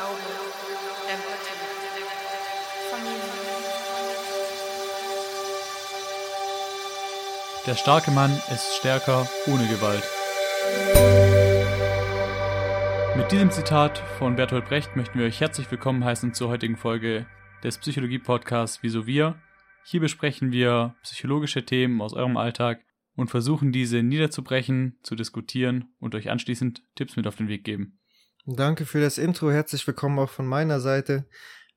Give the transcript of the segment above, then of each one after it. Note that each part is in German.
Glaube, Empathie, Familie. Der starke Mann ist stärker ohne Gewalt. Mit diesem Zitat von Bertolt Brecht möchten wir euch herzlich willkommen heißen zur heutigen Folge des Psychologie-Podcasts Wieso wir. Hier besprechen wir psychologische Themen aus eurem Alltag und versuchen diese niederzubrechen, zu diskutieren und euch anschließend Tipps mit auf den Weg geben. Danke für das Intro. Herzlich willkommen auch von meiner Seite.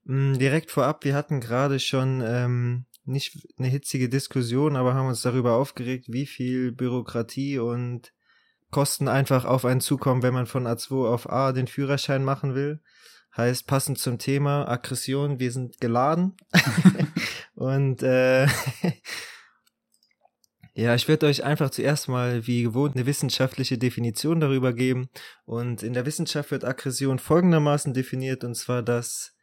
Mm, direkt vorab, wir hatten gerade schon ähm, nicht eine hitzige Diskussion, aber haben uns darüber aufgeregt, wie viel Bürokratie und Kosten einfach auf einen zukommen, wenn man von A2 auf A den Führerschein machen will. Heißt passend zum Thema Aggression, wir sind geladen. und äh, ja, ich werde euch einfach zuerst mal wie gewohnt eine wissenschaftliche Definition darüber geben. Und in der Wissenschaft wird Aggression folgendermaßen definiert, und zwar, dass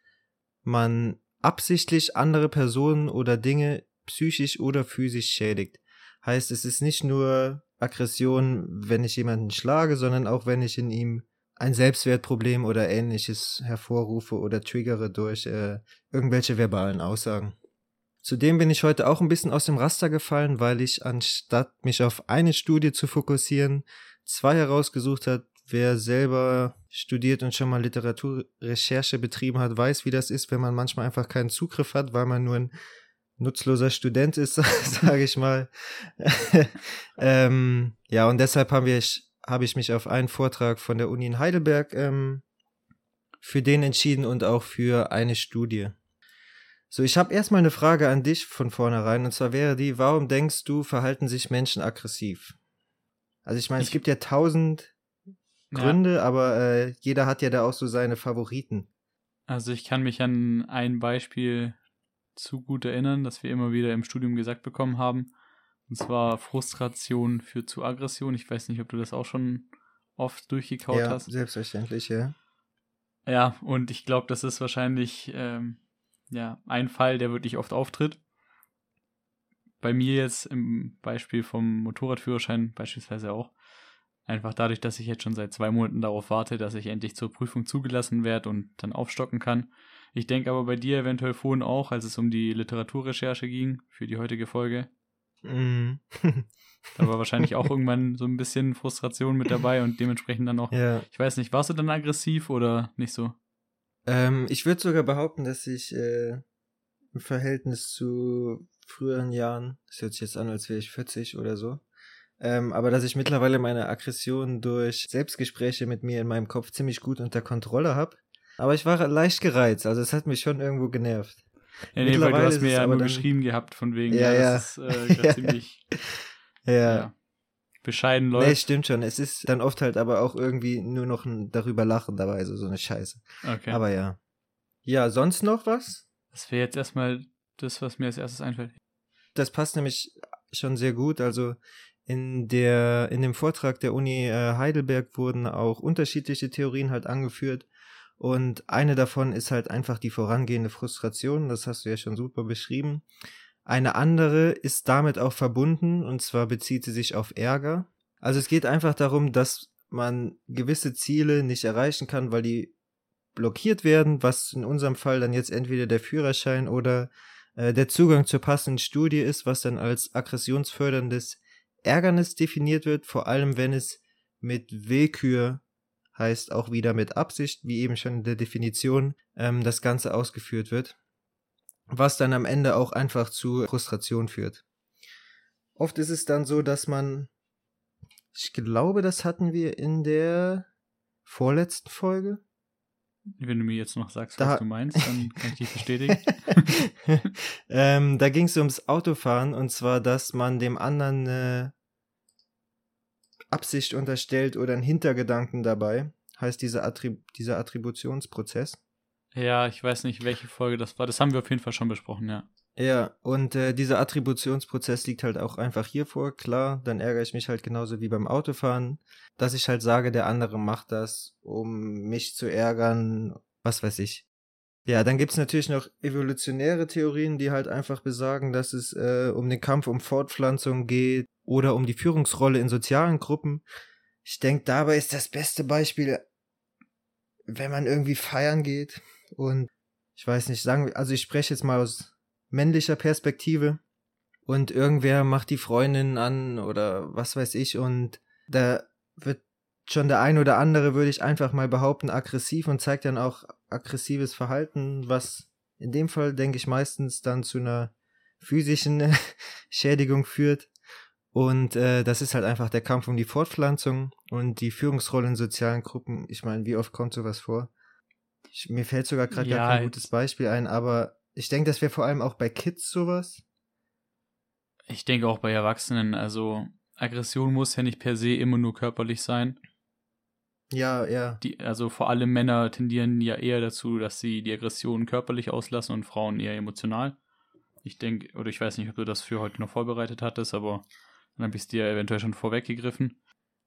man absichtlich andere Personen oder Dinge psychisch oder physisch schädigt. Heißt, es ist nicht nur Aggression, wenn ich jemanden schlage, sondern auch wenn ich in ihm ein Selbstwertproblem oder ähnliches hervorrufe oder triggere durch äh, irgendwelche verbalen Aussagen. Zudem bin ich heute auch ein bisschen aus dem Raster gefallen, weil ich anstatt mich auf eine Studie zu fokussieren, zwei herausgesucht hat. Wer selber studiert und schon mal Literaturrecherche betrieben hat, weiß, wie das ist, wenn man manchmal einfach keinen Zugriff hat, weil man nur ein nutzloser Student ist, sage ich mal. ähm, ja, und deshalb habe ich, hab ich mich auf einen Vortrag von der Uni in Heidelberg ähm, für den entschieden und auch für eine Studie. So, ich habe erstmal eine Frage an dich von vornherein, und zwar wäre die, warum denkst du, verhalten sich Menschen aggressiv? Also ich meine, es gibt ja tausend Gründe, ja. aber äh, jeder hat ja da auch so seine Favoriten. Also ich kann mich an ein Beispiel zu gut erinnern, das wir immer wieder im Studium gesagt bekommen haben. Und zwar Frustration führt zu Aggression. Ich weiß nicht, ob du das auch schon oft durchgekaut ja, hast. Selbstverständlich, ja. Ja, und ich glaube, das ist wahrscheinlich ähm, ja, ein Fall, der wirklich oft auftritt. Bei mir jetzt im Beispiel vom Motorradführerschein beispielsweise auch. Einfach dadurch, dass ich jetzt schon seit zwei Monaten darauf warte, dass ich endlich zur Prüfung zugelassen werde und dann aufstocken kann. Ich denke aber bei dir eventuell vorhin auch, als es um die Literaturrecherche ging für die heutige Folge. Mm. da war wahrscheinlich auch irgendwann so ein bisschen Frustration mit dabei und dementsprechend dann auch. Ja. Ich weiß nicht, warst du dann aggressiv oder nicht so? Ähm, ich würde sogar behaupten, dass ich äh, im Verhältnis zu früheren Jahren, das hört sich jetzt an, als wäre ich 40 oder so, ähm, aber dass ich mittlerweile meine Aggression durch Selbstgespräche mit mir in meinem Kopf ziemlich gut unter Kontrolle habe. Aber ich war leicht gereizt, also es hat mich schon irgendwo genervt. Ja, nee, weil du hast mir ja nur geschrieben gehabt von wegen, ja, ja. das ist äh, ziemlich ja. ja bescheiden läuft. Nee, stimmt schon. Es ist dann oft halt aber auch irgendwie nur noch ein darüber lachen dabei, also so eine Scheiße. Okay. Aber ja. Ja, sonst noch was? Das wäre jetzt erstmal das, was mir als erstes einfällt. Das passt nämlich schon sehr gut. Also in der, in dem Vortrag der Uni äh, Heidelberg wurden auch unterschiedliche Theorien halt angeführt. Und eine davon ist halt einfach die vorangehende Frustration. Das hast du ja schon super beschrieben. Eine andere ist damit auch verbunden, und zwar bezieht sie sich auf Ärger. Also es geht einfach darum, dass man gewisse Ziele nicht erreichen kann, weil die blockiert werden, was in unserem Fall dann jetzt entweder der Führerschein oder äh, der Zugang zur passenden Studie ist, was dann als aggressionsförderndes Ärgernis definiert wird, vor allem wenn es mit Willkür heißt auch wieder mit Absicht, wie eben schon in der Definition, ähm, das Ganze ausgeführt wird was dann am Ende auch einfach zu Frustration führt. Oft ist es dann so, dass man, ich glaube, das hatten wir in der vorletzten Folge. Wenn du mir jetzt noch sagst, da, was du meinst, dann kann ich dich bestätigen. ähm, da ging es ums Autofahren und zwar, dass man dem anderen eine Absicht unterstellt oder einen Hintergedanken dabei, heißt dieser, Attrib dieser Attributionsprozess. Ja, ich weiß nicht, welche Folge das war. Das haben wir auf jeden Fall schon besprochen, ja. Ja, und äh, dieser Attributionsprozess liegt halt auch einfach hier vor. Klar, dann ärgere ich mich halt genauso wie beim Autofahren, dass ich halt sage, der andere macht das, um mich zu ärgern, was weiß ich. Ja, dann gibt's natürlich noch evolutionäre Theorien, die halt einfach besagen, dass es äh, um den Kampf um Fortpflanzung geht oder um die Führungsrolle in sozialen Gruppen. Ich denke, dabei ist das beste Beispiel wenn man irgendwie feiern geht und ich weiß nicht, sagen wir, also ich spreche jetzt mal aus männlicher Perspektive und irgendwer macht die Freundin an oder was weiß ich und da wird schon der ein oder andere, würde ich einfach mal behaupten, aggressiv und zeigt dann auch aggressives Verhalten, was in dem Fall, denke ich, meistens dann zu einer physischen Schädigung führt. Und äh, das ist halt einfach der Kampf um die Fortpflanzung und die Führungsrolle in sozialen Gruppen. Ich meine, wie oft kommt sowas vor? Ich, mir fällt sogar gerade Ja, gar kein gutes Beispiel ein, aber ich denke, das wäre vor allem auch bei Kids sowas. Ich denke auch bei Erwachsenen, also Aggression muss ja nicht per se immer nur körperlich sein. Ja, ja. Die, also vor allem Männer tendieren ja eher dazu, dass sie die Aggression körperlich auslassen und Frauen eher emotional. Ich denke, oder ich weiß nicht, ob du das für heute noch vorbereitet hattest, aber dann habe ich es dir eventuell schon vorweggegriffen.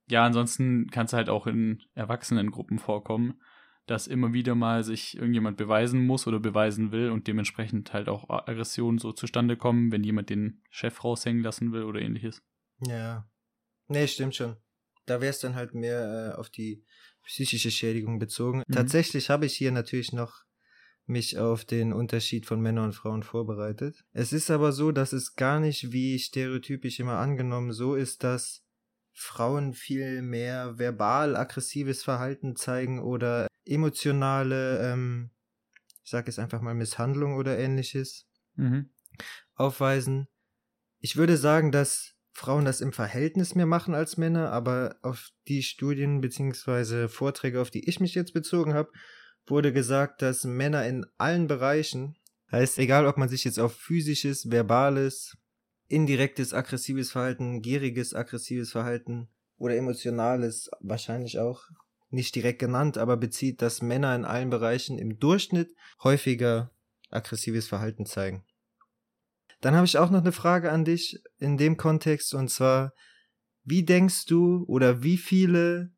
Ja, ansonsten kann es halt auch in Erwachsenengruppen vorkommen, dass immer wieder mal sich irgendjemand beweisen muss oder beweisen will und dementsprechend halt auch Aggressionen so zustande kommen, wenn jemand den Chef raushängen lassen will oder ähnliches. Ja. Nee, stimmt schon. Da wäre es dann halt mehr äh, auf die psychische Schädigung bezogen. Mhm. Tatsächlich habe ich hier natürlich noch mich auf den Unterschied von Männern und Frauen vorbereitet. Es ist aber so, dass es gar nicht wie stereotypisch immer angenommen so ist, dass Frauen viel mehr verbal aggressives Verhalten zeigen oder emotionale, ähm, ich sage jetzt einfach mal Misshandlung oder ähnliches Mhm. aufweisen. Ich würde sagen, dass Frauen das im Verhältnis mehr machen als Männer, aber auf die Studien beziehungsweise Vorträge, auf die ich mich jetzt bezogen habe, wurde gesagt, dass Männer in allen Bereichen, heißt egal ob man sich jetzt auf physisches, verbales, indirektes aggressives Verhalten, gieriges aggressives Verhalten oder emotionales wahrscheinlich auch nicht direkt genannt, aber bezieht, dass Männer in allen Bereichen im Durchschnitt häufiger aggressives Verhalten zeigen. Dann habe ich auch noch eine Frage an dich in dem Kontext und zwar, wie denkst du oder wie viele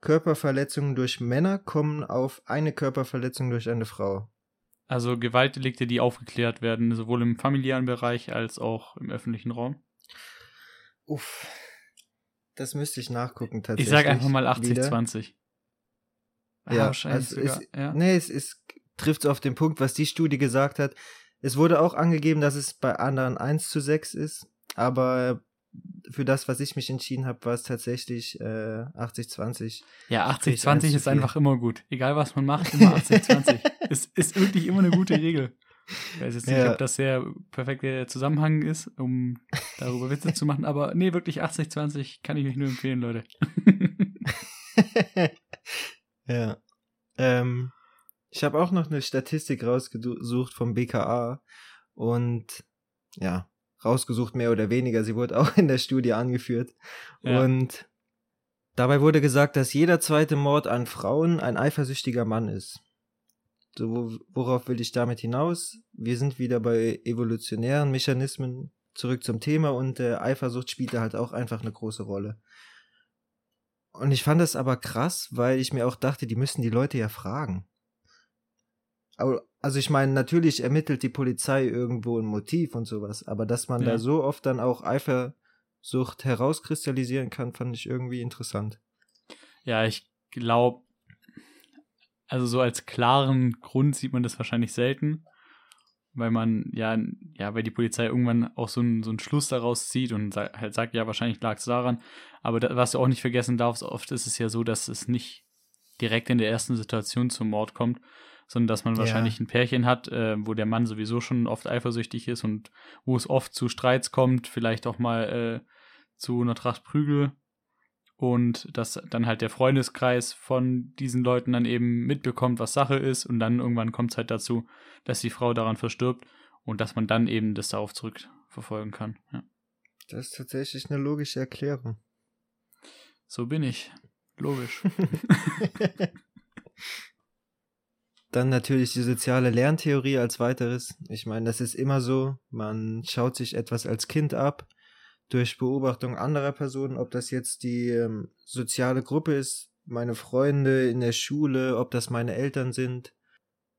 Körperverletzungen durch Männer kommen auf eine Körperverletzung durch eine Frau? Also Gewaltdelikte, die aufgeklärt werden, sowohl im familiären Bereich als auch im öffentlichen Raum. Uff, das müsste ich nachgucken tatsächlich. Ich sage einfach mal wieder. 80-20. Ja, wahrscheinlich also es, ja. nee, es, es trifft auf den Punkt, was die Studie gesagt hat. Es wurde auch angegeben, dass es bei anderen 1 zu 6 ist, aber für das, was ich mich entschieden habe, war es tatsächlich äh, 80-20. Ja, Sprich, 80-20 eins zu ist einfach immer gut. Egal was man macht, immer 80-20. es ist wirklich immer eine gute Regel. Ich weiß jetzt nicht, Ja. ob das der perfekte Zusammenhang ist, um darüber Witze zu machen, aber nee, wirklich 80-20 kann ich euch nur empfehlen, Leute. ja. Ähm, ich habe auch noch eine Statistik rausgesucht vom BKA und ja, rausgesucht mehr oder weniger. Sie wurde auch in der Studie angeführt. Ja. Und dabei wurde gesagt, dass jeder zweite Mord an Frauen ein eifersüchtiger Mann ist. So, wo- worauf will ich damit hinaus? Wir sind wieder bei evolutionären Mechanismen zurück zum Thema und äh, Eifersucht spielt da halt auch einfach eine große Rolle. Und ich fand das aber krass, weil ich mir auch dachte, die müssen die Leute ja fragen. Aber, also ich meine, natürlich ermittelt die Polizei irgendwo ein Motiv und sowas, aber dass man Ja. da so oft dann auch Eifersucht herauskristallisieren kann, fand ich irgendwie interessant. Ja, ich glaube, also so als klaren Grund sieht man das wahrscheinlich selten, weil man ja, ja, weil die Polizei irgendwann auch so einen so einen Schluss daraus zieht und sa halt sagt, ja, wahrscheinlich lag es daran. Aber da, was du auch nicht vergessen darfst, oft ist es ja so, dass es nicht direkt in der ersten Situation zum Mord kommt, sondern dass man Ja. wahrscheinlich ein Pärchen hat, äh, wo der Mann sowieso schon oft eifersüchtig ist und wo es oft zu Streits kommt, vielleicht auch mal äh, zu einer Tracht Prügel und dass dann halt der Freundeskreis von diesen Leuten dann eben mitbekommt, was Sache ist und dann irgendwann kommt es halt dazu, dass die Frau daran verstirbt und dass man dann eben das darauf zurückverfolgen kann. Ja. Das ist tatsächlich eine logische Erklärung. So bin ich. Logisch. Dann natürlich die soziale Lerntheorie als weiteres. Ich meine, das ist immer so. Man schaut sich etwas als Kind ab durch Beobachtung anderer Personen, ob das jetzt die ähm, soziale Gruppe ist, meine Freunde in der Schule, ob das meine Eltern sind.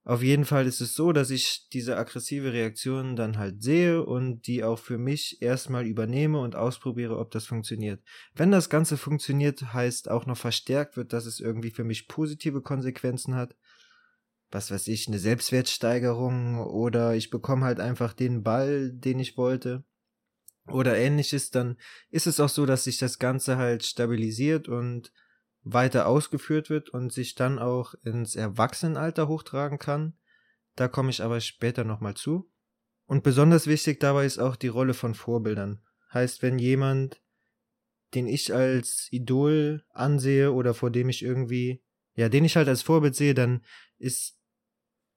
Auf jeden Fall ist es so, dass ich diese aggressive Reaktion dann halt sehe und die auch für mich erstmal übernehme und ausprobiere, ob das funktioniert. Wenn das Ganze funktioniert, heißt auch noch verstärkt wird, dass es irgendwie für mich positive Konsequenzen hat. Was weiß ich, eine Selbstwertsteigerung oder ich bekomme halt einfach den Ball, den ich wollte oder ähnliches, dann ist es auch so, dass sich das Ganze halt stabilisiert und weiter ausgeführt wird und sich dann auch ins Erwachsenenalter hochtragen kann. Da komme ich aber später nochmal zu. Und besonders wichtig dabei ist auch die Rolle von Vorbildern. Heißt, wenn jemand, den ich als Idol ansehe oder vor dem ich irgendwie, ja, den ich halt als Vorbild sehe, dann ist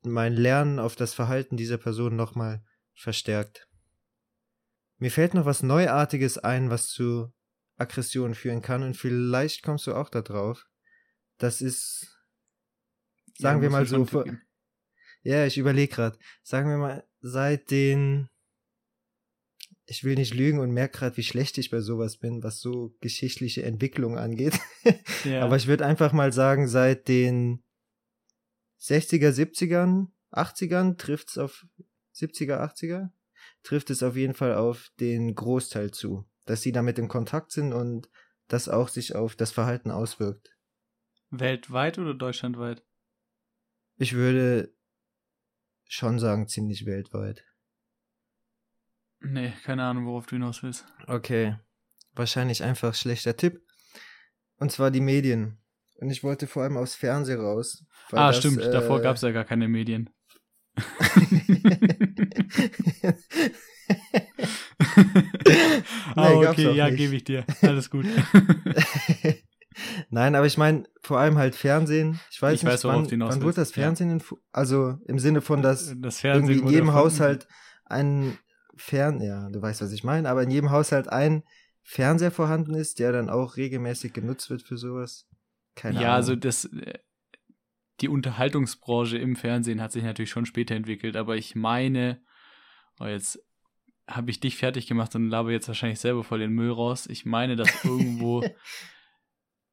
mein Lernen auf das Verhalten dieser Person nochmal verstärkt. Mir fällt noch was Neuartiges ein, was zu Aggression führen kann und vielleicht kommst du auch da drauf. Das ist, sagen ja, wir mal so, vor, ja, ich überlege gerade, sagen wir mal, seit den, ich will nicht lügen und merke gerade, wie schlecht ich bei sowas bin, was so geschichtliche Entwicklung angeht. Ja. Aber ich würde einfach mal sagen, seit den 60er, 70ern, 80ern trifft es auf 70er, 80er, trifft es auf jeden Fall auf den Großteil zu dass sie damit in Kontakt sind und das auch sich auf das Verhalten auswirkt. Weltweit oder deutschlandweit? Ich würde schon sagen, ziemlich weltweit. Nee, keine Ahnung, worauf du hinaus willst. Okay. Wahrscheinlich einfach schlechter Tipp. Und zwar die Medien. Und ich wollte vor allem aufs Fernsehen raus. ah, das, stimmt. Äh, Davor gab es ja gar keine Medien. ah, okay, ja, gebe ich dir. Alles gut. Nein, aber ich meine, vor allem halt Fernsehen. Ich weiß ich nicht, weiß, wann, wann wurde das Fernsehen, ja. also im Sinne von, dass das irgendwie in jedem Haushalt ein Fern, ja, du weißt, was ich meine, aber in jedem Haushalt ein Fernseher vorhanden ist, der dann auch regelmäßig genutzt wird für sowas. Keine ja, Ahnung. also das, äh, die Unterhaltungsbranche im Fernsehen hat sich natürlich schon später entwickelt, aber ich meine, oh jetzt habe ich dich fertig gemacht und labe jetzt wahrscheinlich selber voll den Müll raus. Ich meine, dass irgendwo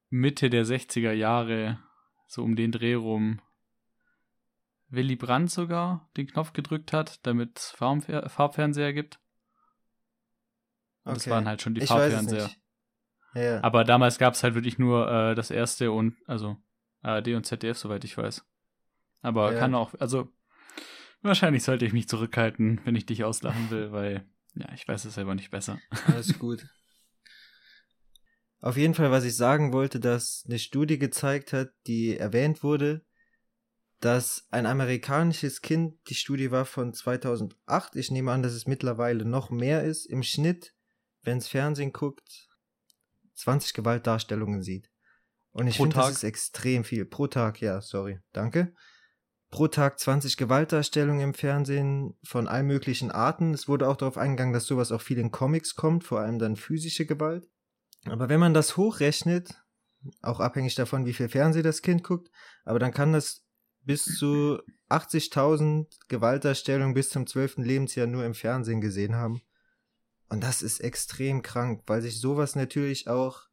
Mitte der 60er Jahre, so um den Dreh rum, Willy Brandt sogar den Knopf gedrückt hat, damit es Farbfernseher gibt. Okay. Das waren halt schon die ich Farbfernseher. Ja. Aber damals gab es halt wirklich nur äh, das erste und, also ARD und ZDF, soweit ich weiß. Aber ja. kann auch, also Wahrscheinlich sollte ich mich zurückhalten, wenn ich dich auslachen will, weil, ja, ich weiß es selber nicht besser. Alles gut. Auf jeden Fall, was ich sagen wollte, dass eine Studie gezeigt hat, die erwähnt wurde, dass ein amerikanisches Kind, die Studie war von 2008, ich nehme an, dass es mittlerweile noch mehr ist, im Schnitt, wenn es Fernsehen guckt, 20 Gewaltdarstellungen sieht. Und ich finde, das ist extrem viel. Pro Tag, ja, sorry, danke pro Tag 20 Gewaltdarstellungen im Fernsehen von allen möglichen Arten. Es wurde auch darauf eingegangen, dass sowas auch viel in Comics kommt, vor allem dann physische Gewalt. Aber wenn man das hochrechnet, auch abhängig davon, wie viel Fernsehen das Kind guckt, aber dann kann das bis zu 80.000 Gewaltdarstellungen bis zum 12. Lebensjahr nur im Fernsehen gesehen haben. Und das ist extrem krank, weil sich sowas natürlich auch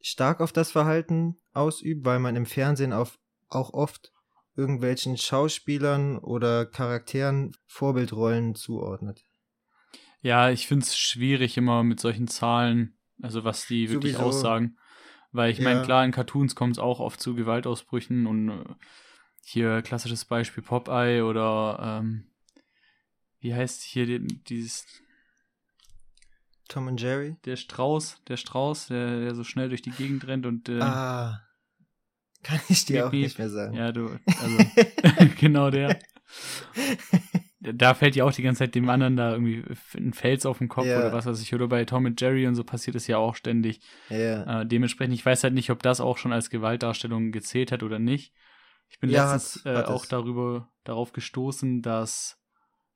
stark auf das Verhalten ausübt, weil man im Fernsehen auf, auch oft irgendwelchen Schauspielern oder Charakteren Vorbildrollen zuordnet. Ja, ich finde es schwierig immer mit solchen Zahlen, also was die wirklich Sowieso. aussagen. Weil ich ja. meine, klar, in Cartoons kommt es auch oft zu Gewaltausbrüchen und äh, hier klassisches Beispiel Popeye oder ähm, wie heißt hier die, dieses Tom und Jerry? Der Strauß, der Strauß, der, der so schnell durch die Gegend rennt und äh, ah. Kann ich dir auch nicht mehr sagen. Ja, du, also, genau der. Da fällt ja auch die ganze Zeit dem anderen da irgendwie ein Fels auf den Kopf ja. oder was weiß ich. Oder bei Tom und Jerry und so passiert es ja auch ständig. Ja. Äh, dementsprechend, ich weiß halt nicht, ob das auch schon als Gewaltdarstellung gezählt hat oder nicht. Ich bin ja, letztens äh, auch darüber, darauf gestoßen, dass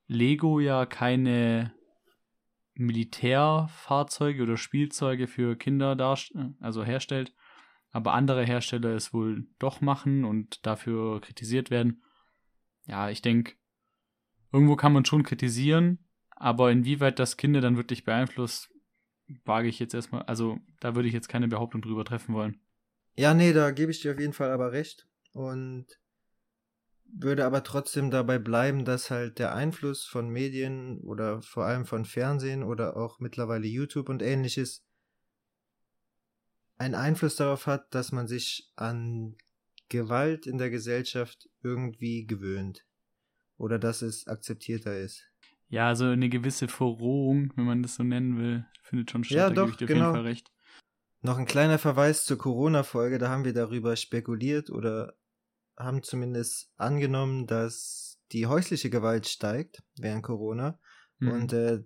Lego ja keine Militärfahrzeuge oder Spielzeuge für Kinder darst also herstellt, aber andere Hersteller es wohl doch machen und dafür kritisiert werden. Ja, ich denke, irgendwo kann man schon kritisieren, aber inwieweit das Kinder dann wirklich beeinflusst, wage ich jetzt erstmal, also da würde ich jetzt keine Behauptung drüber treffen wollen. Ja, nee, da gebe ich dir auf jeden Fall aber recht. Und würde aber trotzdem dabei bleiben, dass halt der Einfluss von Medien oder vor allem von Fernsehen oder auch mittlerweile YouTube und ähnliches einen Einfluss darauf hat, dass man sich an Gewalt in der Gesellschaft irgendwie gewöhnt oder dass es akzeptierter ist. Ja, also eine gewisse Verrohung, wenn man das so nennen will, findet schon statt. Ja, da doch, genau. auf jeden Fall recht. Noch ein kleiner Verweis zur Corona-Folge, da haben wir darüber spekuliert oder haben zumindest angenommen, dass die häusliche Gewalt steigt während Corona. Mhm. Und äh,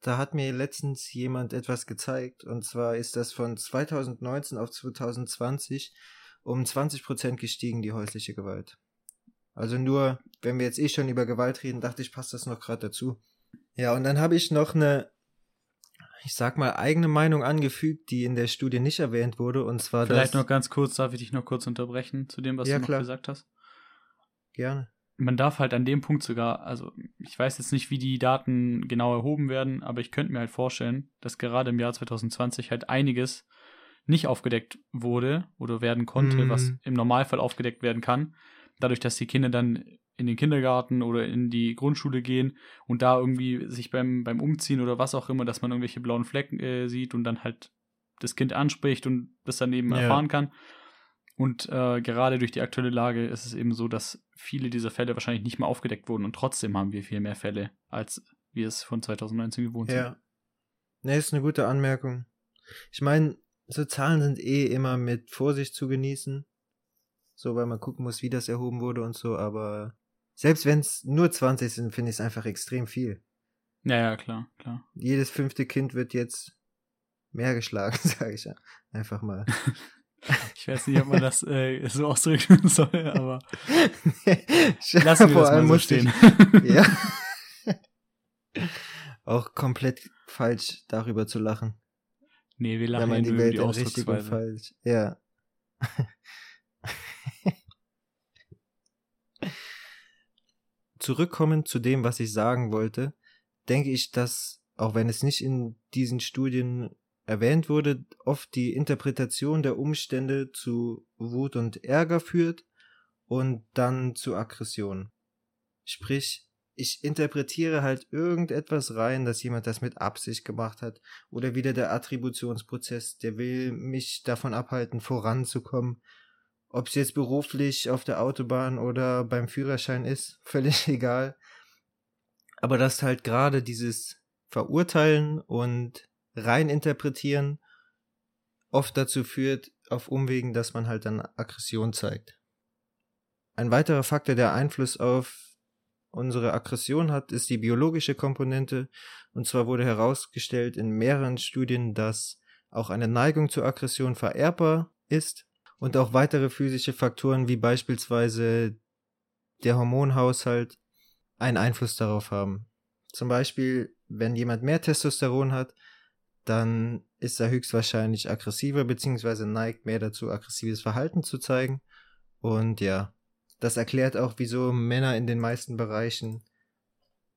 da hat mir letztens jemand etwas gezeigt. Und zwar ist das von 2019 auf 2020 um 20% gestiegen, die häusliche Gewalt. Also nur, wenn wir jetzt eh schon über Gewalt reden, dachte ich, passt das noch gerade dazu. Ja, und dann habe ich noch eine, ich sag mal, eigene Meinung angefügt, die in der Studie nicht erwähnt wurde. Und zwar Vielleicht noch ganz kurz, darf ich dich noch kurz unterbrechen zu dem, was Ja, du noch klar. gesagt hast? Gerne. man darf halt an dem Punkt sogar, also ich weiß jetzt nicht, wie die Daten genau erhoben werden, aber ich könnte mir halt vorstellen, dass gerade im Jahr 2020 halt einiges nicht aufgedeckt wurde oder werden konnte, Mhm. was im Normalfall aufgedeckt werden kann. Dadurch, dass die Kinder dann in den Kindergarten oder in die Grundschule gehen und da irgendwie sich beim, beim Umziehen oder was auch immer, dass man irgendwelche blauen Flecken äh, sieht und dann halt das Kind anspricht und das dann eben Ja. erfahren kann. Und äh, gerade durch die aktuelle Lage ist es eben so, dass viele dieser Fälle wahrscheinlich nicht mehr aufgedeckt wurden und trotzdem haben wir viel mehr Fälle, als wir es von 2019 gewohnt sind. Ja. Ne, ist eine gute Anmerkung. Ich meine, so Zahlen sind eh immer mit Vorsicht zu genießen. So, weil man gucken muss, wie das erhoben wurde und so, aber selbst wenn es nur 20 sind, finde ich es einfach extrem viel. Ja, ja, klar, klar. Jedes fünfte Kind wird jetzt mehr geschlagen, sage ich ja. Einfach mal. Ich weiß nicht, ob man das äh, so ausdrücken soll, aber Lassen lassen wir das mal so stehen. Ja. Auch komplett falsch darüber zu lachen. nee, wir lachen man ja die nur über Welt die Ausdrucksweise. falsch. Ja. Zurückkommen zu dem, was ich sagen wollte, denke ich, dass, auch wenn es nicht in diesen Studien erwähnt wurde, oft die Interpretation der Umstände zu Wut und Ärger führt und dann zu Aggression. Sprich, ich interpretiere halt irgendetwas rein, dass jemand das mit Absicht gemacht hat oder wieder der Attributionsprozess, der will mich davon abhalten, voranzukommen. Ob es jetzt beruflich auf der Autobahn oder beim Führerschein ist, völlig egal. Aber dass halt gerade dieses Verurteilen und reininterpretieren oft dazu führt, auf Umwegen, dass man halt dann Aggression zeigt. Ein weiterer Faktor, der Einfluss auf unsere Aggression hat, ist die biologische Komponente. Und zwar wurde herausgestellt in mehreren Studien, dass auch eine Neigung zur Aggression vererbbar ist und auch weitere physische Faktoren wie beispielsweise der Hormonhaushalt einen Einfluss darauf haben. Zum Beispiel, wenn jemand mehr Testosteron hat, dann ist er höchstwahrscheinlich aggressiver beziehungsweise neigt mehr dazu, aggressives Verhalten zu zeigen. Und ja, das erklärt auch, wieso Männer in den meisten Bereichen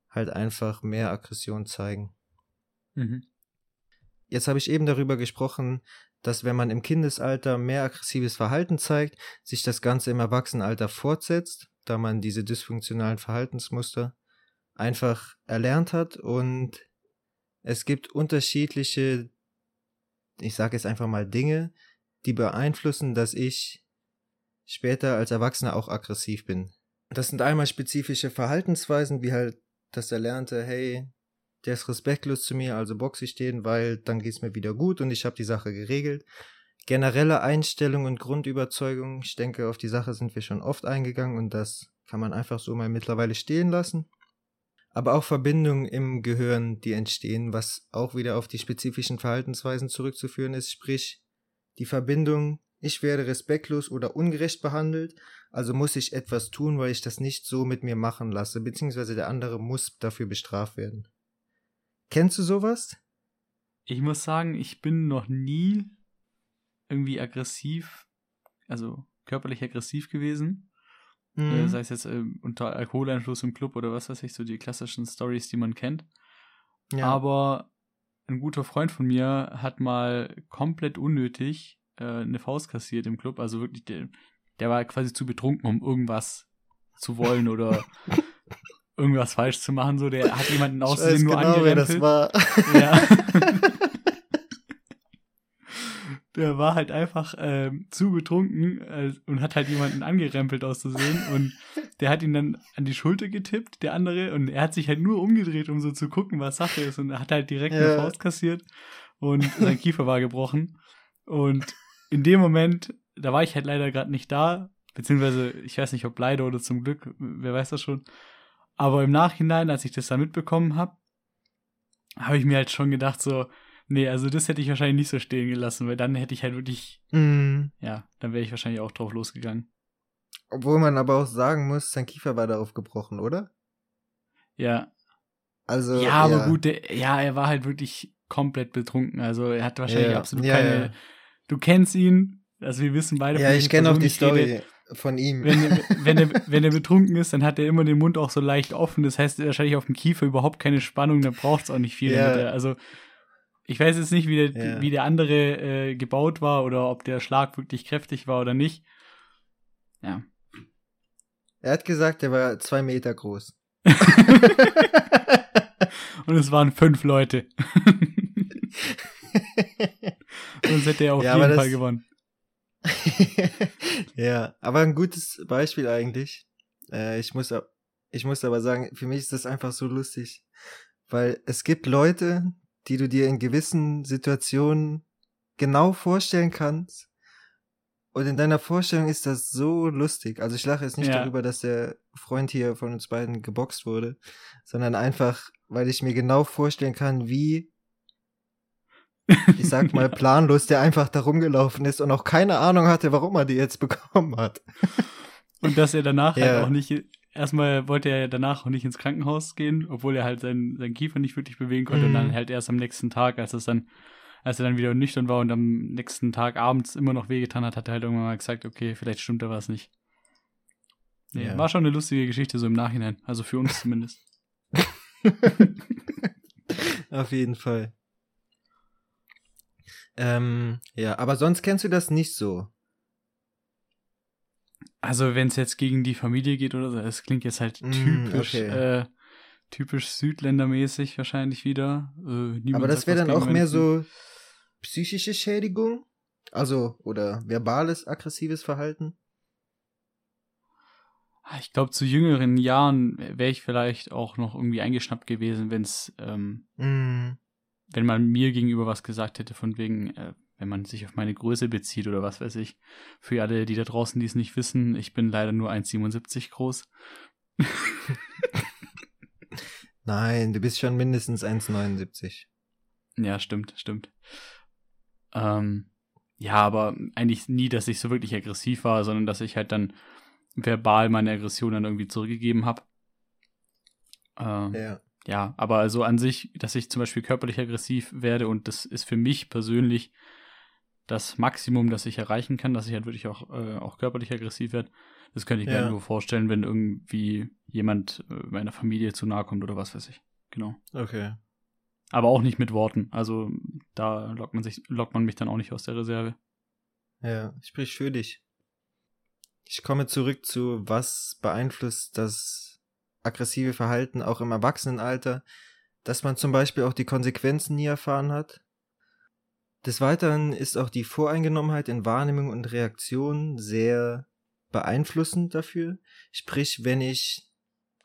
halt einfach mehr Aggression zeigen. Mhm. Jetzt habe ich eben darüber gesprochen, dass wenn man im Kindesalter mehr aggressives Verhalten zeigt, sich das Ganze im Erwachsenenalter fortsetzt, da man diese dysfunktionalen Verhaltensmuster einfach erlernt hat und es gibt unterschiedliche, ich sage jetzt einfach mal Dinge, die beeinflussen, dass ich später als Erwachsener auch aggressiv bin. Das sind einmal spezifische Verhaltensweisen, wie halt das Erlernte, hey, der ist respektlos zu mir, also boxe ich den, weil dann geht's mir wieder gut und ich habe die Sache geregelt. Generelle Einstellung und Grundüberzeugung, ich denke, auf die Sache sind wir schon oft eingegangen und das kann man einfach so mal mittlerweile stehen lassen. Aber auch Verbindungen im Gehirn, die entstehen, was auch wieder auf die spezifischen Verhaltensweisen zurückzuführen ist, sprich die Verbindung, ich werde respektlos oder ungerecht behandelt, also muss ich etwas tun, weil ich das nicht so mit mir machen lasse, beziehungsweise der andere muss dafür bestraft werden. Kennst du sowas? Ich muss sagen, ich bin noch nie irgendwie aggressiv, also körperlich aggressiv gewesen. Äh, sei es jetzt äh, unter Alkoholeinfluss im Club oder was weiß ich, so die klassischen Stories, die man kennt. ja. Aber ein guter Freund von mir hat mal komplett unnötig äh, eine Faust kassiert im Club. Also wirklich, der, der war quasi zu betrunken, um irgendwas zu wollen oder irgendwas falsch zu machen. So, der hat jemanden weiß nur genau, wer das angerempelt. war. Ja. Der war halt einfach ähm, zu betrunken äh, und hat halt jemanden angerempelt auszusehen und der hat ihn dann an die Schulter getippt, der andere, und er hat sich halt nur umgedreht, um so zu gucken, was Sache ist und er hat halt direkt eine Ja. Faust kassiert und sein Kiefer war gebrochen und in dem Moment, da war ich halt leider gerade nicht da, beziehungsweise ich weiß nicht, ob leider oder zum Glück, wer weiß das schon, aber im Nachhinein, als ich das da mitbekommen habe, habe ich mir halt schon gedacht so, nee, also das hätte ich wahrscheinlich nicht so stehen gelassen, weil dann hätte ich halt wirklich, Mhm. ja, dann wäre ich wahrscheinlich auch drauf losgegangen. Obwohl man aber auch sagen muss, sein Kiefer war darauf gebrochen, oder? Ja, Also, ja, aber gut, der, ja, er war halt wirklich komplett betrunken, also er hat wahrscheinlich Ja, absolut ja, keine, du kennst ihn, also wir wissen beide, Ja, ich kenne auch die ich rede. Von ihm. Wenn, wenn, er, wenn er betrunken ist, dann hat er immer den Mund auch so leicht offen. Das heißt, wahrscheinlich auf dem Kiefer überhaupt keine Spannung, da braucht es auch nicht viel. Ja. Damit er, also, ich weiß jetzt nicht, wie der, Ja. wie der andere äh, gebaut war oder ob der Schlag wirklich kräftig war oder nicht. Ja. er hat gesagt, er war zwei Meter groß. Und es waren fünf Leute. Sonst hätte er auf Ja, jeden Fall gewonnen. ja, aber ein gutes Beispiel eigentlich. Äh, ich, muss, ich muss aber sagen, für mich ist das einfach so lustig. Weil es gibt Leute, die du dir in gewissen Situationen genau vorstellen kannst. Und in deiner Vorstellung ist das so lustig. Also ich lache jetzt nicht Ja. darüber, dass der Freund hier von uns beiden geboxt wurde, sondern einfach, weil ich mir genau vorstellen kann, wie ich sag mal, planlos, der einfach da rumgelaufen ist und auch keine Ahnung hatte, warum er die jetzt bekommen hat. Und dass er danach Ja. halt auch nicht, erstmal wollte er danach auch nicht ins Krankenhaus gehen, obwohl er halt seinen, seinen Kiefer nicht wirklich bewegen konnte und Mhm. dann halt erst am nächsten Tag, als es dann, als er dann wieder nüchtern war und am nächsten Tag abends immer noch wehgetan hat, hat er halt irgendwann mal gesagt, okay, vielleicht stimmt da was nicht. Nee, Ja. War schon eine lustige Geschichte, so im Nachhinein. Also für uns zumindest. Auf jeden Fall. Ähm, ja, aber sonst kennst du das nicht so. Also wenn es jetzt gegen die Familie geht oder so, das klingt jetzt halt Mm, typisch, okay. äh, typisch Südländermäßig wahrscheinlich wieder. Äh, aber das wäre dann auch mehr so psychische Schädigung. Also, oder verbales, aggressives Verhalten. Ah, Ich glaube, zu jüngeren Jahren wäre ich vielleicht auch noch irgendwie eingeschnappt gewesen, wenn's, ähm, Mm, wenn man mir gegenüber was gesagt hätte, von wegen, äh, wenn man sich auf meine Größe bezieht oder was weiß ich. Für alle, die da draußen, die es nicht wissen, ich bin leider nur 1,77 groß. nein, du bist schon mindestens 1,79. Ja, stimmt, stimmt. Ähm, ja, aber eigentlich nie, dass ich so wirklich aggressiv war, sondern dass ich halt dann verbal meine Aggression dann irgendwie zurückgegeben habe. Ähm, Ja. Ja, aber also an sich, dass ich zum Beispiel körperlich aggressiv werde und das ist für mich persönlich das Maximum, das ich erreichen kann, dass ich halt wirklich auch, äh, auch körperlich aggressiv werde. Das könnte ich mir Ja. halt nur vorstellen, wenn irgendwie jemand äh, meiner Familie zu nahe kommt oder was weiß ich. Genau. Okay. Aber auch nicht mit Worten. Also da lockt man sich, lockt man mich dann auch nicht aus der Reserve. Ja, sprich für dich. Ich komme zurück zu, was beeinflusst das aggressive Verhalten auch im Erwachsenenalter, dass man zum Beispiel auch die Konsequenzen nie erfahren hat. Des Weiteren ist auch die Voreingenommenheit in Wahrnehmung und Reaktion sehr beeinflussend dafür. Sprich, wenn ich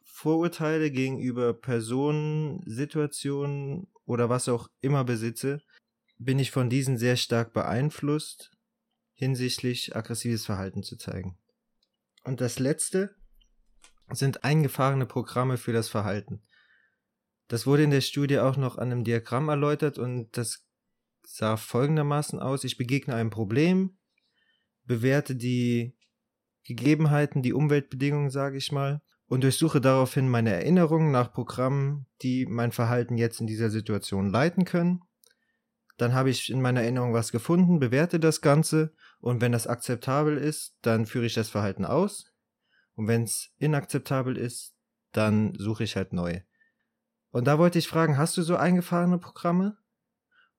Vorurteile gegenüber Personen, Situationen oder was auch immer besitze, bin ich von diesen sehr stark beeinflusst, hinsichtlich aggressives Verhalten zu zeigen. Und das letzte sind eingefahrene Programme für das Verhalten. Das wurde in der Studie auch noch an einem Diagramm erläutert und das sah folgendermaßen aus. Ich begegne einem Problem, bewerte die Gegebenheiten, die Umweltbedingungen, sage ich mal, und durchsuche daraufhin meine Erinnerungen nach Programmen, die mein Verhalten jetzt in dieser Situation leiten können. Dann habe ich in meiner Erinnerung was gefunden, bewerte das Ganze und wenn das akzeptabel ist, dann führe ich das Verhalten aus. Und wenn es inakzeptabel ist, dann suche ich halt neu. Und da wollte ich fragen, hast du so eingefahrene Programme?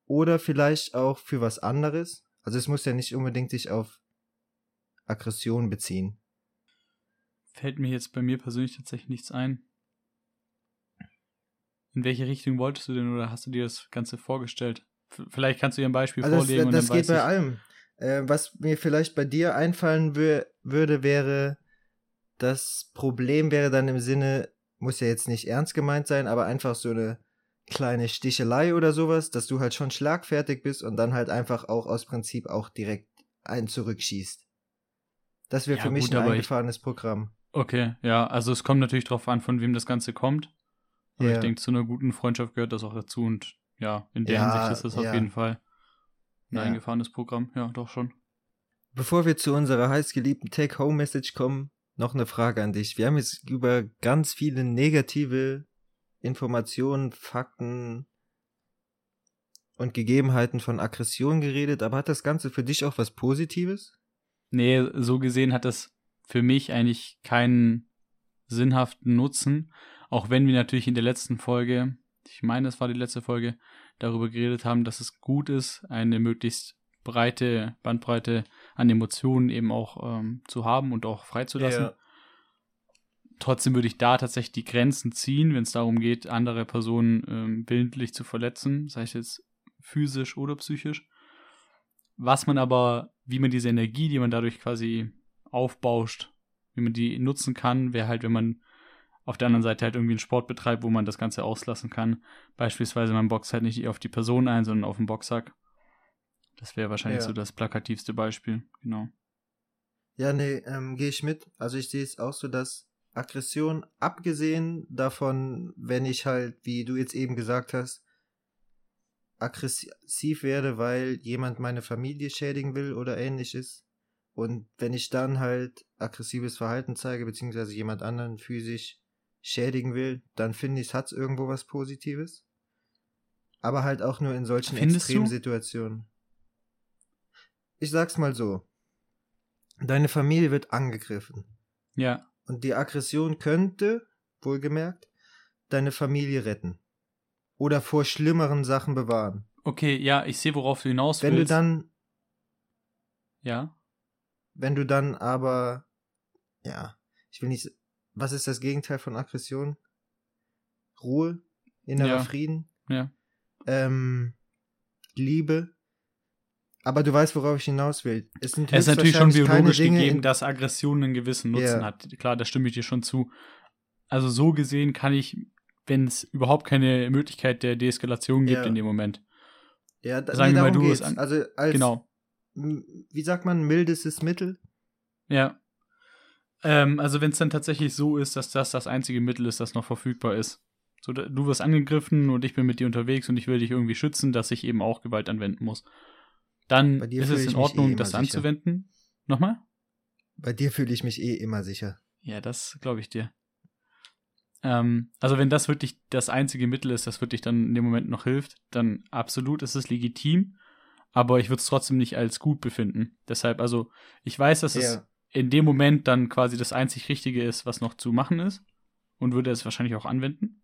Oder vielleicht auch für was anderes? Also es muss ja nicht unbedingt sich auf Aggression beziehen. fällt mir jetzt bei mir persönlich tatsächlich nichts ein. In welche Richtung wolltest du denn oder hast du dir das Ganze vorgestellt? Vielleicht kannst du dir ein Beispiel Also das, vorlegen. das und dann geht weiß bei ich, allem. Äh, was mir vielleicht bei dir einfallen wür würde, wäre, das Problem wäre dann im Sinne, muss ja jetzt nicht ernst gemeint sein, aber einfach so eine kleine Stichelei oder sowas, dass du halt schon schlagfertig bist und dann halt einfach auch aus Prinzip auch direkt einen zurückschießt. Das wäre Ja, für mich gut, ein aber ich- eingefahrenes Programm. Okay, ja, also es kommt natürlich drauf an, von wem das Ganze kommt. Aber Ja. ich denke, zu einer guten Freundschaft gehört das auch dazu und ja, in der Ja, Hinsicht ist das auf jeden Fall ein eingefahrenes Programm. Ja, doch schon. Bevor wir zu unserer heißgeliebten Take-Home-Message kommen, noch eine Frage an dich. Wir haben jetzt über ganz viele negative Informationen, Fakten und Gegebenheiten von Aggression geredet, aber hat das Ganze für dich auch was Positives? Nee, so gesehen hat das für mich eigentlich keinen sinnhaften Nutzen. Auch wenn wir natürlich in der letzten Folge, ich meine, es war die letzte Folge, darüber geredet haben, dass es gut ist, eine möglichst breite Bandbreite an Emotionen eben auch ähm, zu haben und auch freizulassen. Trotzdem würde ich da tatsächlich die Grenzen ziehen, wenn es darum geht, andere Personen ähm, willentlich zu verletzen, sei es jetzt physisch oder psychisch. Was man aber, wie man diese Energie, die man dadurch quasi aufbauscht, wie man die nutzen kann, wäre halt, wenn man auf der anderen Seite halt irgendwie einen Sport betreibt, wo man das Ganze auslassen kann. Beispielsweise man boxt halt nicht auf die Person ein, sondern auf den Boxsack. Das wäre wahrscheinlich Ja. so das plakativste Beispiel, genau. Ja, nee, ähm, gehe ich mit. Also ich sehe es auch so, dass Aggression, abgesehen davon, wenn ich halt, wie du jetzt eben gesagt hast, aggressiv werde, weil jemand meine Familie schädigen will oder ähnliches. Und wenn ich dann halt aggressives Verhalten zeige, beziehungsweise jemand anderen physisch schädigen will, dann finde ich, hat's irgendwo was Positives. Aber halt auch nur in solchen Findest du? Extremsituationen. Ich sag's mal so. Deine Familie wird angegriffen. Ja, Und die Aggression könnte, wohlgemerkt, deine Familie retten. Oder vor schlimmeren Sachen bewahren. okay, ja, ich sehe, worauf du hinaus Wenn du willst. dann, ja, wenn du dann aber, ja, ich will nicht, was ist das Gegenteil von Aggression? Ruhe, innerer Ja. Frieden, ja. ähm, Liebe. Aber du weißt, worauf ich hinaus will. Es sind Es ist natürlich schon biologisch gegeben, dass Aggression einen gewissen Nutzen Ja. hat. Klar, da stimme ich dir schon zu. Also so gesehen kann ich, wenn es überhaupt keine Möglichkeit der Deeskalation gibt Ja. in dem Moment. ja, da, sagen nee, wir mal, du geht's. an- Also als, Genau. wie sagt man, mildestes Mittel? Ja. Ähm, also wenn es dann tatsächlich so ist, dass das das einzige Mittel ist, das noch verfügbar ist. So, du wirst angegriffen und ich bin mit dir unterwegs und ich will dich irgendwie schützen, dass ich eben auch Gewalt anwenden muss. Dann ist es in Ordnung, eh das sicher. anzuwenden. Nochmal? Bei dir fühle ich mich eh immer sicher. Ja, das glaube ich dir. Ähm, also wenn das wirklich das einzige Mittel ist, das wirklich dann in dem Moment noch hilft, dann absolut ist es legitim, aber ich würde es trotzdem nicht als gut befinden. Deshalb, also ich weiß, dass es Ja. in dem Moment dann quasi das einzig Richtige ist, was noch zu machen ist und würde es wahrscheinlich auch anwenden.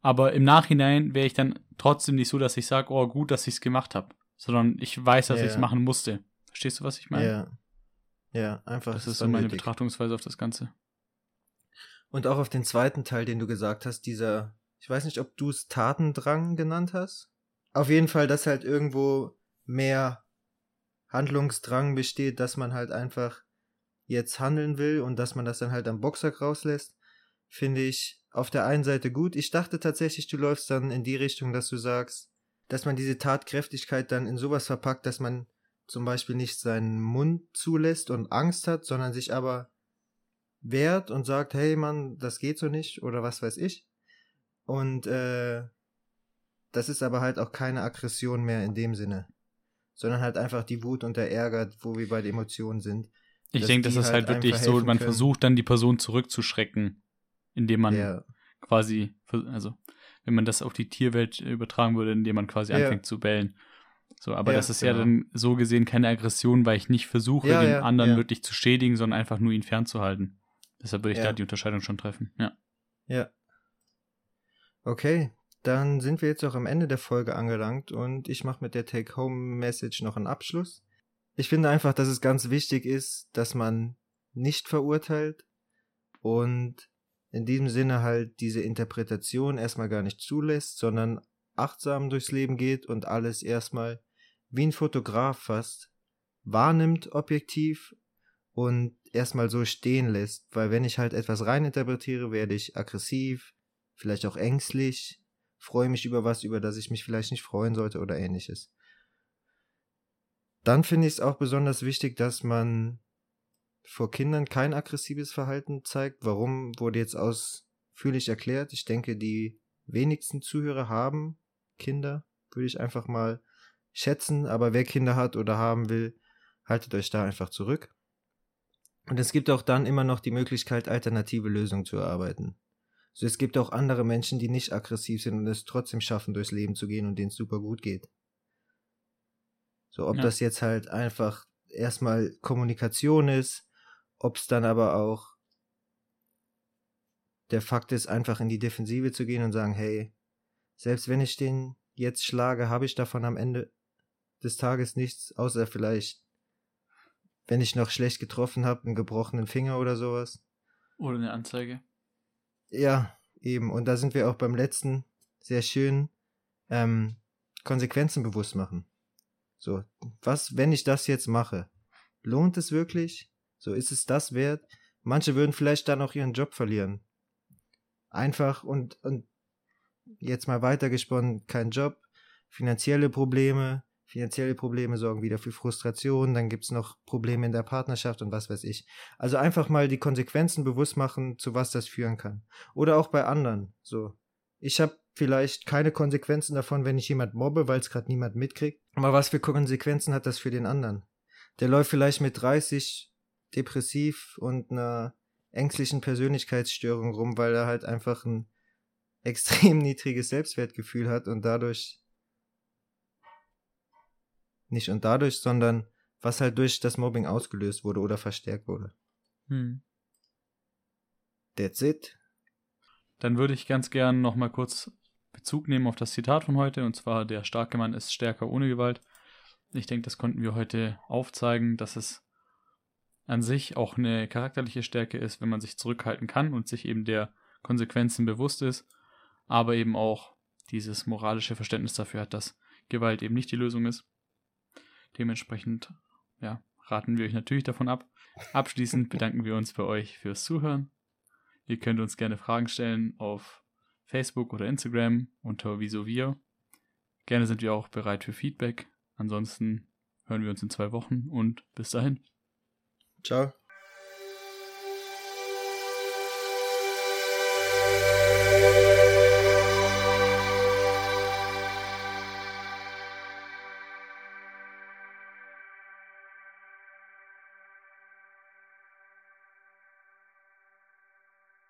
Aber im Nachhinein wäre ich dann trotzdem nicht so, dass ich sage, oh gut, dass ich es gemacht habe, sondern ich weiß, dass Ja. ich es machen musste. Verstehst du, was ich meine? Ja. Ja, einfach. Das ist so meine nötig. Betrachtungsweise auf das Ganze. Und auch auf den zweiten Teil, den du gesagt hast, dieser, ich weiß nicht, ob du es Tatendrang genannt hast. Auf jeden Fall, dass halt irgendwo mehr Handlungsdrang besteht, dass man halt einfach jetzt handeln will und dass man das dann halt am Boxsack rauslässt, finde ich auf der einen Seite gut. Ich dachte tatsächlich, du läufst dann in die Richtung, dass du sagst, dass man diese Tatkräftigkeit dann in sowas verpackt, dass man zum Beispiel nicht seinen Mund zulässt und Angst hat, sondern sich aber wehrt und sagt, hey Mann, das geht so nicht oder was weiß ich. Und äh, das ist aber halt auch keine Aggression mehr in dem Sinne, sondern halt einfach die Wut und der Ärger, wo wir bei den Emotionen sind. Ich denke, das ist halt halt wirklich so, man können. versucht dann die Person zurückzuschrecken, indem man ja, quasi, also wenn man das auf die Tierwelt übertragen würde, indem man quasi Ja. anfängt zu bellen. So, aber Ja, das ist ja genau. dann so gesehen keine Aggression, weil ich nicht versuche, Ja, den ja, anderen ja. wirklich zu schädigen, sondern einfach nur ihn fernzuhalten. Deshalb würde ich Ja. da die Unterscheidung schon treffen. Ja. ja. Okay, dann sind wir jetzt auch am Ende der Folge angelangt und ich mache mit der Take-Home-Message noch einen Abschluss. Ich finde einfach, dass es ganz wichtig ist, dass man nicht verurteilt und in diesem Sinne halt diese Interpretation erstmal gar nicht zulässt, sondern achtsam durchs Leben geht und alles erstmal wie ein Fotograf fast wahrnimmt objektiv und erstmal so stehen lässt, weil wenn ich halt etwas reininterpretiere, werde ich aggressiv, vielleicht auch ängstlich, freue mich über was, über das ich mich vielleicht nicht freuen sollte oder ähnliches. Dann finde ich es auch besonders wichtig, dass man vor Kindern kein aggressives Verhalten zeigt. Warum wurde jetzt ausführlich erklärt? Ich denke, die wenigsten Zuhörer haben Kinder, würde ich einfach mal schätzen. Aber wer Kinder hat oder haben will, haltet euch da einfach zurück. Und es gibt auch dann immer noch die Möglichkeit, alternative Lösungen zu erarbeiten. So, es gibt auch andere Menschen, die nicht aggressiv sind und es trotzdem schaffen, durchs Leben zu gehen und denen es super gut geht. So, ob ja. das jetzt halt einfach erstmal Kommunikation ist, ob es dann aber auch der Fakt ist, einfach in die Defensive zu gehen und sagen, hey, selbst wenn ich den jetzt schlage, habe ich davon am Ende des Tages nichts, außer vielleicht wenn ich noch schlecht getroffen habe, einen gebrochenen Finger oder sowas. Oder eine Anzeige. Ja, eben. Und da sind wir auch beim letzten sehr schön ähm, Konsequenzen bewusst machen. So, was, wenn ich das jetzt mache? Lohnt es wirklich? So, ist es das wert? Manche würden vielleicht dann auch ihren Job verlieren. Einfach und, und jetzt mal weitergesponnen, kein Job, finanzielle Probleme, Finanzielle Probleme sorgen wieder für Frustration, dann gibt es noch Probleme in der Partnerschaft und was weiß ich. Also einfach mal die Konsequenzen bewusst machen, zu was das führen kann. Oder auch bei anderen. So, ich habe vielleicht keine Konsequenzen davon, wenn ich jemand mobbe, weil es gerade niemand mitkriegt. Aber was für Konsequenzen hat das für den anderen? Der läuft vielleicht mit 30 depressiv und einer ängstlichen Persönlichkeitsstörung rum, weil er halt einfach ein extrem niedriges Selbstwertgefühl hat und dadurch nicht und dadurch, sondern was halt durch das Mobbing ausgelöst wurde oder verstärkt wurde. Hm. That's it. Dann würde ich ganz gern nochmal kurz Bezug nehmen auf das Zitat von heute, und zwar der starke Mann ist stärker ohne Gewalt. Ich denke, das konnten wir heute aufzeigen, dass es an sich auch eine charakterliche Stärke ist, wenn man sich zurückhalten kann und sich eben der Konsequenzen bewusst ist, aber eben auch dieses moralische Verständnis dafür hat, dass Gewalt eben nicht die Lösung ist. Dementsprechend, ja, raten wir euch natürlich davon ab. Abschließend bedanken wir uns bei euch fürs Zuhören. Ihr könnt uns gerne Fragen stellen auf Facebook oder Instagram unter Wieso wir. Gerne sind wir auch bereit für Feedback. Ansonsten hören wir uns in zwei Wochen und bis dahin. Ciao.